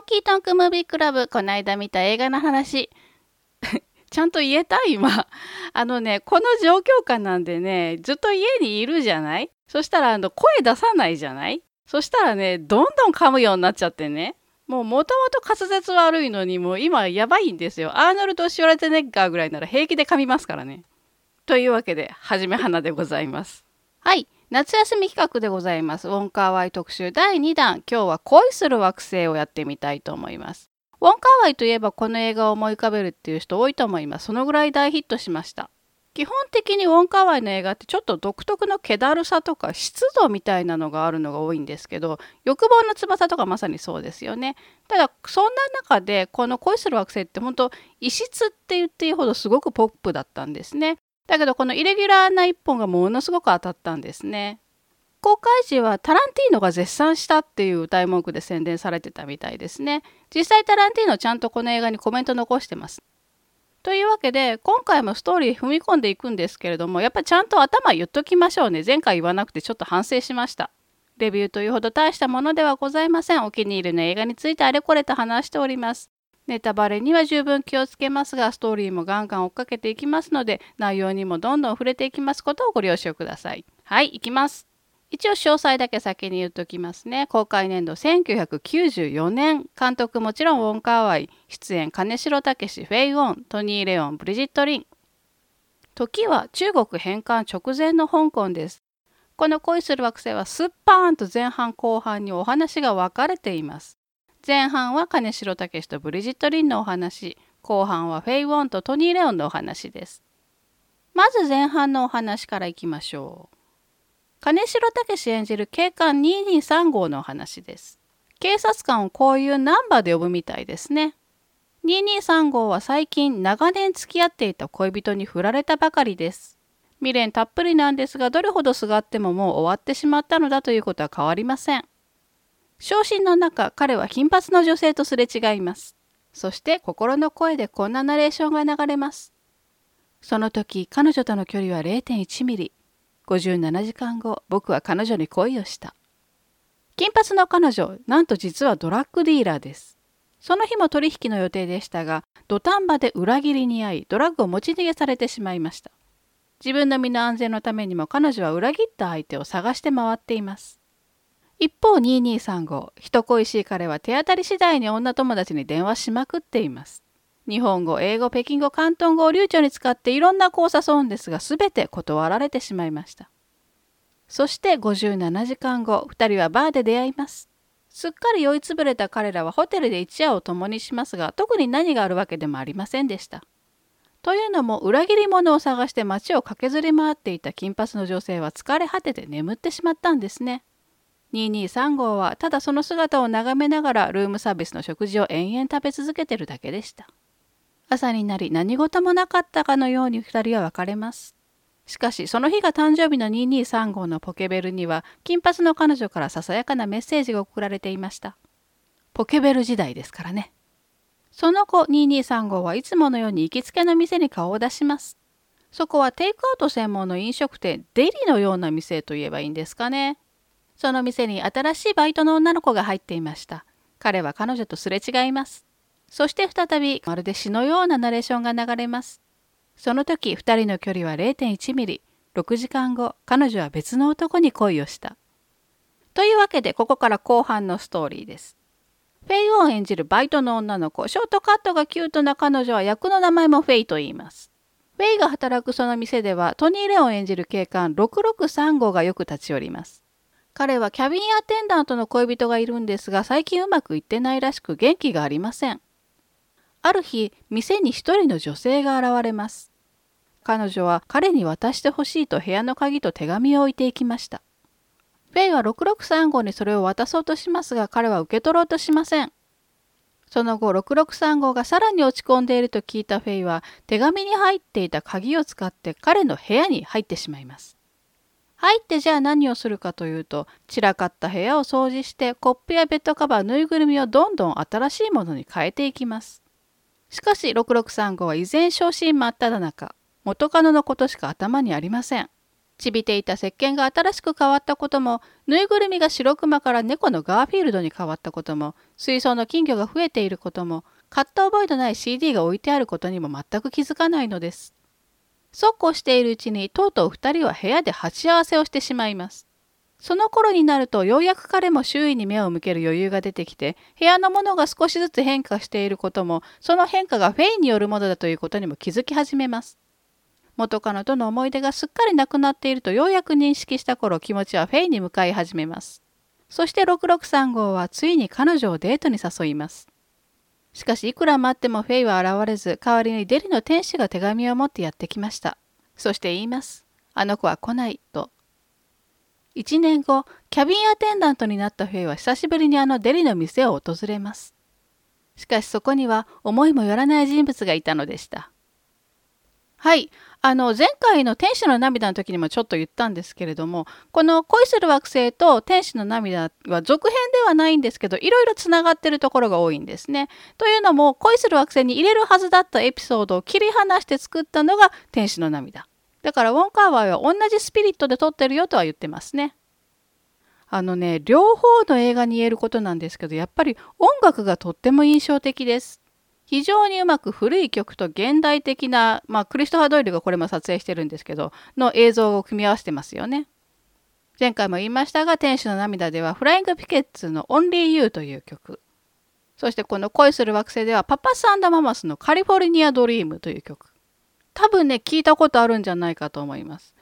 ンキートンクムービークラブ、こないだ見た映画の話。ちゃんと言えた？今。あのね、この状況下なんでね、ずっと家にいるじゃない？そしたら、あの、声出さないじゃない？そしたらね、どんどん噛むようになっちゃってね。もうもともと滑舌悪いのに、もう今やばいんですよ。アーノルド・シュワルツェネッガーぐらいなら平気で噛みますからね。というわけで、はじめはなでございます。はい。夏休み企画でございます。ウォンカーワイ特集第2弾。今日は恋する惑星をやってみたいと思います。ウォンカーワイといえばこの映画を思い浮かべるっていう人多いと思います。そのぐらい大ヒットしました。基本的にウォンカーワイの映画ってちょっと独特の気だるさとか湿度みたいなのがあるのが多いんですけど欲望の翼とかまさにそうですよねただそんな中でこの恋する惑星って本当異質って言っていいほどすごくポップだったんですねだけどこのイレギュラーな一本がものすごく当たったんですね。公開時はタランティーノが絶賛したっていう歌い文句で宣伝されてたみたいですね。実際タランティーノちゃんとこの映画にコメント残してます。というわけで今回もストーリー踏み込んでいくんですけれどもやっぱちゃんと頭言っときましょうね。前回言わなくてちょっと反省しました。レビューというほど大したものではございません。お気に入りの映画についてあれこれと話しております。ネタバレには十分気をつけますがストーリーもガンガン追っかけていきますので内容にもどんどん触れていきますことをご了承くださいはい行きます一応詳細だけ先に言っときますね。公開年度1994年。監督もちろんウォン・カーワイ。出演金城武、フェイ・ウォン、トニー・レオン、ブリジット・リン。時は中国返還直前の香港です。この恋する惑星はスッパーンと前半後半にお話が分かれています。前半は金城武とブリジット・リンのお話。後半はフェイ・ウォンとトニー・レオンのお話です。まず前半のお話からいきましょう。金城武演じる警官223号のお話です。警察官をこういうナンバーで呼ぶみたいですね。223号は最近長年付き合っていた恋人に振られたばかりです。未練たっぷりなんですがどれほどすがってももう終わってしまったのだということは変わりません。昇進の中彼は金髪の女性とすれ違います。そして心の声でこんなナレーションが流れます。その時彼女との距離は0.1ミリ。57時間後僕は彼女に恋をした金髪の彼女なんと実はドラッグディーラーですその日も取引の予定でしたが土壇場で裏切りに遭いドラッグを持ち逃げされてしまいました自分の身の安全のためにも彼女は裏切った相手を探して回っています一方2235人恋しい彼は手当たり次第に女友達に電話しまくっています日本語、英語、北京語、広東語を流暢に使っていろんな子を誘うんですが全て断られてしまいました。そして57時間後、2人はバーで出会います。すっかり酔いつぶれた彼らはホテルで一夜を共にしますが特に何があるわけでもありませんでした。というのも裏切り者を探して街を駆けずり回っていた金髪の女性は疲れ果てて眠ってしまったんですね。223号はただその姿を眺めながらルームサービスの食事を延々食べ続けてるだけでした。朝になり何事もなかったかのように2人は別れます。しかしその日が誕生日の223号のポケベルには金髪の彼女からささやかなメッセージが送られていました。ポケベル時代ですからね。その後223号はいつものように行きつけの店に顔を出します。そこはテイクアウト専門の飲食店デリのような店といえばいいんですかね。その店に新しいバイトの女の子が入っていました。彼は彼女とすれ違います。そして再びまるで詩のようなナレーションが流れます。その時2人の距離は0.1ミリ。6時間後、彼女は別の男に恋をした。というわけでここから後半のストーリーです。フェイを演じるバイトの女の子、ショートカットがキュートな彼女は役の名前もフェイと言います。フェイが働くその店ではトニー・レオン演じる警官663号がよく立ち寄ります。彼はキャビンアテンダントの恋人がいるんですが最近うまくいってないらしく元気がありません。ある日、店に一人の女性が現れます。彼女は彼に渡してほしいと部屋の鍵と手紙を置いていきました。フェイは6635にそれを渡そうとしますが彼は受け取ろうとしません。その後6635がさらに落ち込んでいると聞いたフェイは手紙に入っていた鍵を使って彼の部屋に入ってしまいます。入ってじゃあ何をするかというと散らかった部屋を掃除してコップやベッドカバーぬいぐるみをどんどん新しいものに変えていきます。しかし6635は依然昇進真っ只中元カノのことしか頭にありませんちびていた石鹸が新しく変わったことも、ぬいぐるみが白熊から猫のガーフィールドに変わったことも、水槽の金魚が増えていることも、買った覚えのない CD が置いてあることにも全く気づかないのです。そうこうしているうちにとうとう2人は部屋で鉢合わせをしてしまいます。その頃になるとようやく彼も周囲に目を向ける余裕が出てきて部屋のものが少しずつ変化していることもその変化がフェイによるものだということにも気づき始めます。元カノとの思い出がすっかりなくなっているとようやく認識した頃気持ちはフェイに向かい始めます。そして663号はついに彼女をデートに誘います。しかしいくら待ってもフェイは現れず代わりにデリの天使が手紙を持ってやってきました。そして言います。あの子は来ないと。1年後、キャビンアテンダントになったフェイは久しぶりにあのデリの店を訪れます。しかしそこには思いもよらない人物がいたのでした。はい。あの、前回の天使の涙の時にもちょっと言ったんですけれども、この恋する惑星と天使の涙は続編ではないんですけど、いろいろつながってるところが多いんですね。というのも、恋する惑星に入れるはずだったエピソードを切り離して作ったのが天使の涙。だからウォンカーワイは同じスピリットで撮ってるよとは言ってますね。あのね、両方の映画に言えることなんですけど、やっぱり音楽がとっても印象的です。非常にうまく古い曲と現代的な、まあ、クリストファー・ドイルがこれも撮影してるんですけど、の映像を組み合わせてますよね。前回も言いましたが、天使の涙では、フライング・ピケッツの Only You という曲。そしてこの恋する惑星では、パパスママスのカリフォルニア・ドリームという曲。多分ね、聞いたことあるんじゃないかと思います。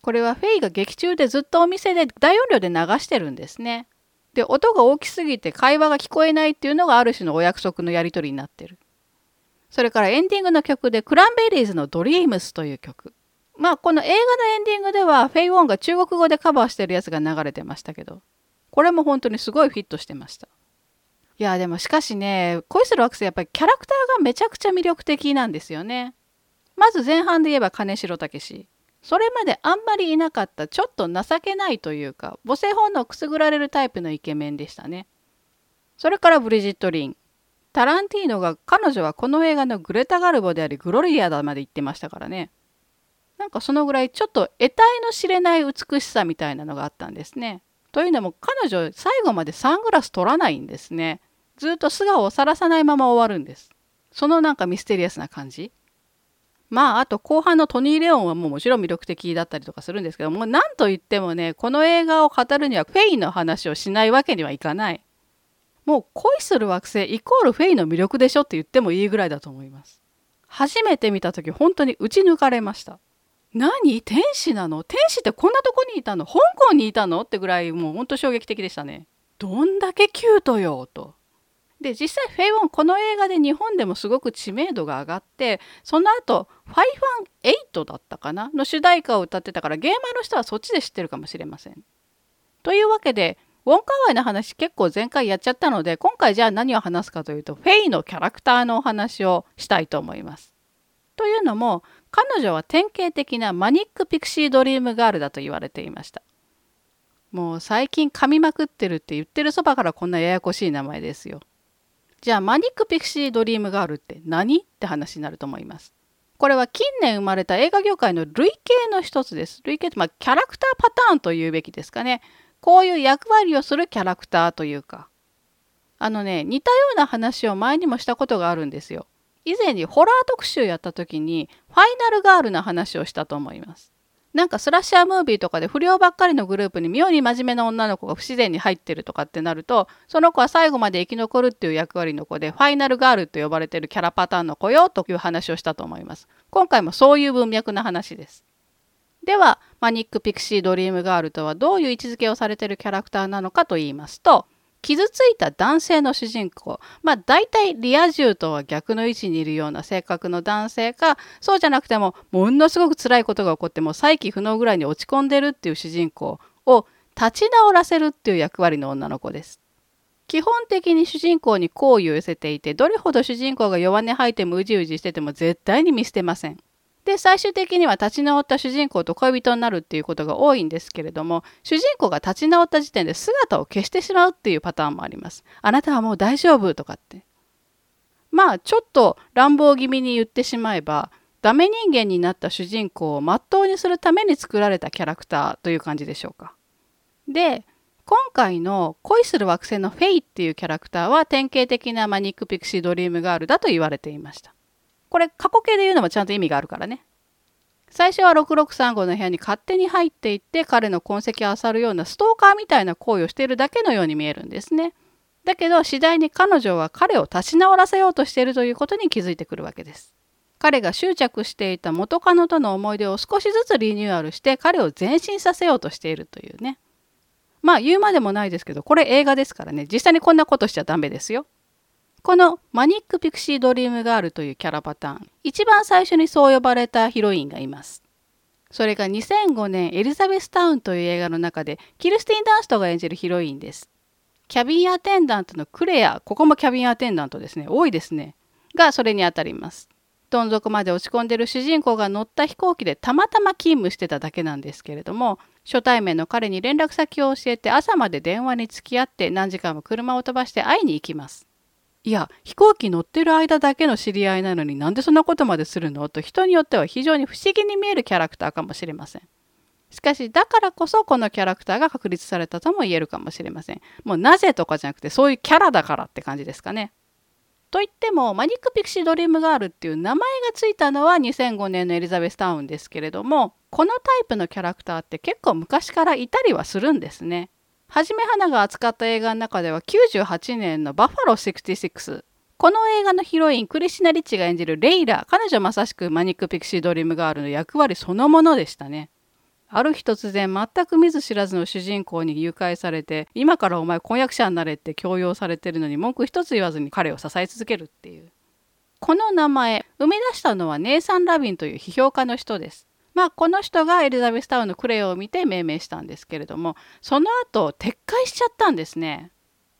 これはフェイが劇中でずっとお店で大音量で流してるんですね。で音が大きすぎて会話が聞こえないっていうのがある種のお約束のやり取りになってる。それからエンディングの曲でクランベリーズの「ドリームスという曲。まあこの映画のエンディングではフェイ・ウォンが中国語でカバーしてるやつが流れてましたけどこれも本当にすごいフィットしてました。いやでもしかしね恋する惑星やっぱりキャラクターがめちゃくちゃ魅力的なんですよね。まず前半で言えば金城武それまであんまりいなかったちょっと情けないというか母性本能くすぐられるタイプのイケメンでしたね。それからブリジット・リン。タランティーノが彼女はこの映画のグレタ・ガルボでありグロリアだまで言ってましたからね。なんかそのぐらいちょっと得体の知れない美しさみたいなのがあったんですね。というのも彼女最後までサングラス取らないんですね。ずっと素顔を晒さないまま終わるんです。そのなんかミステリアスな感じ。まああと後半のトニー・レオンはもうもちろん魅力的だったりとかするんですけども何と言ってもねこの映画を語るにはフェイの話をしないわけにはいかない。もう恋する惑星イコールフェイの魅力でしょって言ってもいいぐらいだと思います。初めて見た時本当に打ち抜かれました。何？天使なの？天使ってこんなとこにいたの？香港にいたの？ってぐらいもうほんと衝撃的でしたね。どんだけキュートよと。で実際フェイ・ウォンこの映画で日本でもすごく知名度が上がってその後ファイファン8だったかな？の主題歌を歌ってたからゲーマーの人はそっちで知ってるかもしれません。というわけでウォンカワイの話結構前回やっちゃったので今回じゃあ何を話すかというとフェイのキャラクターのお話をしたいと思います。というのも彼女は典型的なマニック・ピクシー・ドリームガールだと言われていました。もう最近噛みまくってるって言ってるそばからこんなややこしい名前ですよ。じゃあマニック・ピクシー・ドリームガールって何？って話になると思います。これは近年生まれた映画業界の類型の一つです。類型って、まあ、キャラクターパターンというべきですかね。こういう役割をするキャラクターというか。あのね、似たような話を前にもしたことがあるんですよ。以前にホラー特集やった時にファイナルガールな話をしたと思います。なんかスラッシャームービーとかで不良ばっかりのグループに妙に真面目な女の子が不自然に入ってるとかってなるとその子は最後まで生き残るっていう役割の子でファイナルガールと呼ばれてるキャラパターンの子よという話をしたと思います。今回もそういう文脈の話です。ではマニック・ピクシー・ドリームガールとはどういう位置づけをされてるキャラクターなのかと言いますと傷ついた男性の主人公まあ大体リア充とは逆の位置にいるような性格の男性かそうじゃなくてもものすごく辛いことが起こっても再起不能ぐらいに落ち込んでるっていう主人公を立ち直らせるっていう役割の女の子です。基本的に主人公に好意を寄せていてどれほど主人公が弱音吐いてもうじうじしてても絶対に見捨てません。で最終的には立ち直った主人公と恋人になるっていうことが多いんですけれども主人公が立ち直った時点で姿を消してしまうっていうパターンもあります。あなたはもう大丈夫とかって。まあちょっと乱暴気味に言ってしまえばダメ人間になった主人公を全うにするために作られたキャラクターという感じでしょうか。で今回の恋する惑星のフェイっていうキャラクターは典型的なマニック・ピクシー・ドリームガールだと言われていました。これ過去形で言うのもちゃんと意味があるからね。最初は6635の部屋に勝手に入っていって彼の痕跡を漁るようなストーカーみたいな行為をしているだけのように見えるんですね。だけど次第に彼女は彼を立ち直らせようとしているということに気づいてくるわけです。彼が執着していた元カノとの思い出を少しずつリニューアルして彼を前進させようとしているというね。まあ言うまでもないですけどこれ映画ですからね実際にこんなことしちゃダメですよ。このマニック・ピクシー・ドリーム・ガールというキャラパターン一番最初にそう呼ばれたヒロインがいます。それが2005年エリザベスタウンという映画の中でキルスティン・ダンストが演じるヒロインです。キャビンアテンダントのクレア、ここもキャビンアテンダントですね。多いですね。がそれにあたります。どん底まで落ち込んでる主人公が乗った飛行機でたまたま勤務してただけなんですけれども、初対面の彼に連絡先を教えて朝まで電話に付き合って何時間も車を飛ばして会いに行きます。いや、飛行機乗ってる間だけの知り合いなのになんでそんなことまでするの？と人によっては非常に不思議に見えるキャラクターかもしれません。しかしだからこそこのキャラクターが確立されたとも言えるかもしれません。もうなぜとかじゃなくてそういうキャラだからって感じですかね。といってもマニック・ピクシー・ドリームガールっていう名前がついたのは2005年のエリザベスタウンですけれどもこのタイプのキャラクターって結構昔からいたりはするんですね。はじめ花が扱った映画の中では98年のバファロー66この映画のヒロインクリシナ・リッチが演じるレイラ彼女まさしくマニック・ピクシー・ドリームガールの役割そのものでしたね。ある日突然全く見ず知らずの主人公に誘拐されて今からお前婚約者になれって強要されてるのに文句一つ言わずに彼を支え続けるっていう。この名前生み出したのはネイサン・ラビンという批評家の人です。まあこの人がエリザベスタウンのクレヨを見て命名したんですけれどもその後撤回しちゃったんですね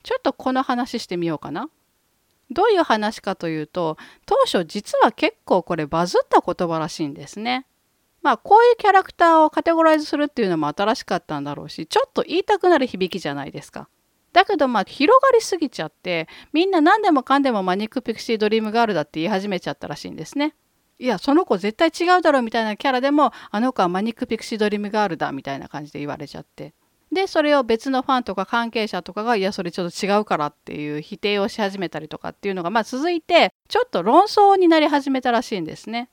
ちょっとこの話してみようかなどういう話かというと当初実は結構これバズった言葉らしいんですねまあこういうキャラクターをカテゴライズするっていうのも新しかったんだろうしちょっと言いたくなる響きじゃないですか。だけどまあ広がりすぎちゃってみんな何でもかんでもマニック・ピクシー・ドリーム・ガールだって言い始めちゃったらしいんですね。いやその子絶対違うだろうみたいなキャラでもあの子はマニック・ピクシー・ドリーム・ガールだみたいな感じで言われちゃって。でそれを別のファンとか関係者とかがいやそれちょっと違うからっていう否定をし始めたりとかっていうのがまあ続いてちょっと論争になり始めたらしいんですね。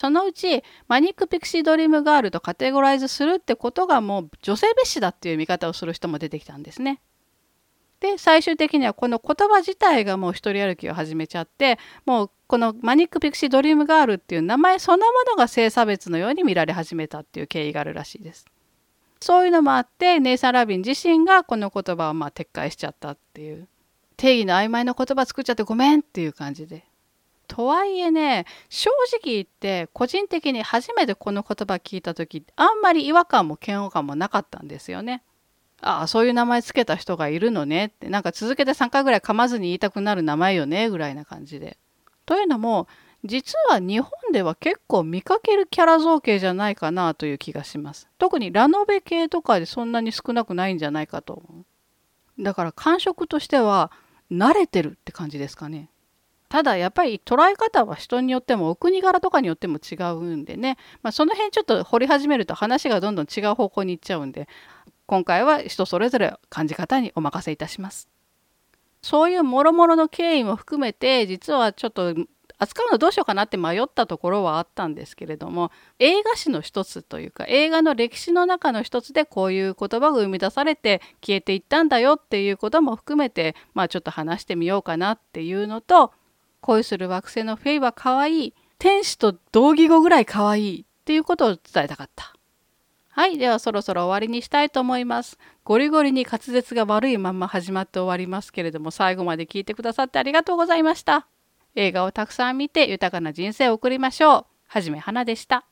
そのうちマニック・ピクシー・ドリーム・ガールとカテゴライズするってことがもう女性蔑視だっていう見方をする人も出てきたんですね。で最終的にはこの言葉自体がもう一人歩きを始めちゃってもうこのマニック・ピクシー・ドリーム・ガールっていう名前そのものが性差別のように見られ始めたっていう経緯があるらしいです。そういうのもあってネイサン・ラビン自身がこの言葉をまあ撤回しちゃったっていう定義の曖昧な言葉作っちゃってごめんっていう感じでとはいえね正直言って個人的に初めてこの言葉聞いた時あんまり違和感も嫌悪感もなかったんですよね。ああそういう名前つけた人がいるのねってなんか続けて3回ぐらい噛まずに言いたくなる名前よねぐらいな感じで。というのも実は日本では結構見かけるキャラ造形じゃないかなという気がします。特にラノベ系とかでそんなに少なくないんじゃないかと思う。だから感触としては慣れてるって感じですかね。ただやっぱり捉え方は人によってもお国柄とかによっても違うんでね、まあ、その辺ちょっと掘り始めると話がどんどん違う方向に行っちゃうんで今回は人それぞれ感じ方にお任せいたします。そういうもろもろの経緯も含めて実はちょっと扱うのどうしようかなって迷ったところはあったんですけれども映画史の一つというか映画の歴史の中の一つでこういう言葉が生み出されて消えていったんだよっていうことも含めてまあちょっと話してみようかなっていうのと恋する惑星のフェイは可愛い天使と同義語ぐらい可愛いっていうことを伝えたかった。はいではそろそろ終わりにしたいと思います。ゴリゴリに滑舌が悪いまま始まって終わりますけれども最後まで聞いてくださってありがとうございました。映画をたくさん見て豊かな人生を送りましょう。はじめはなでした。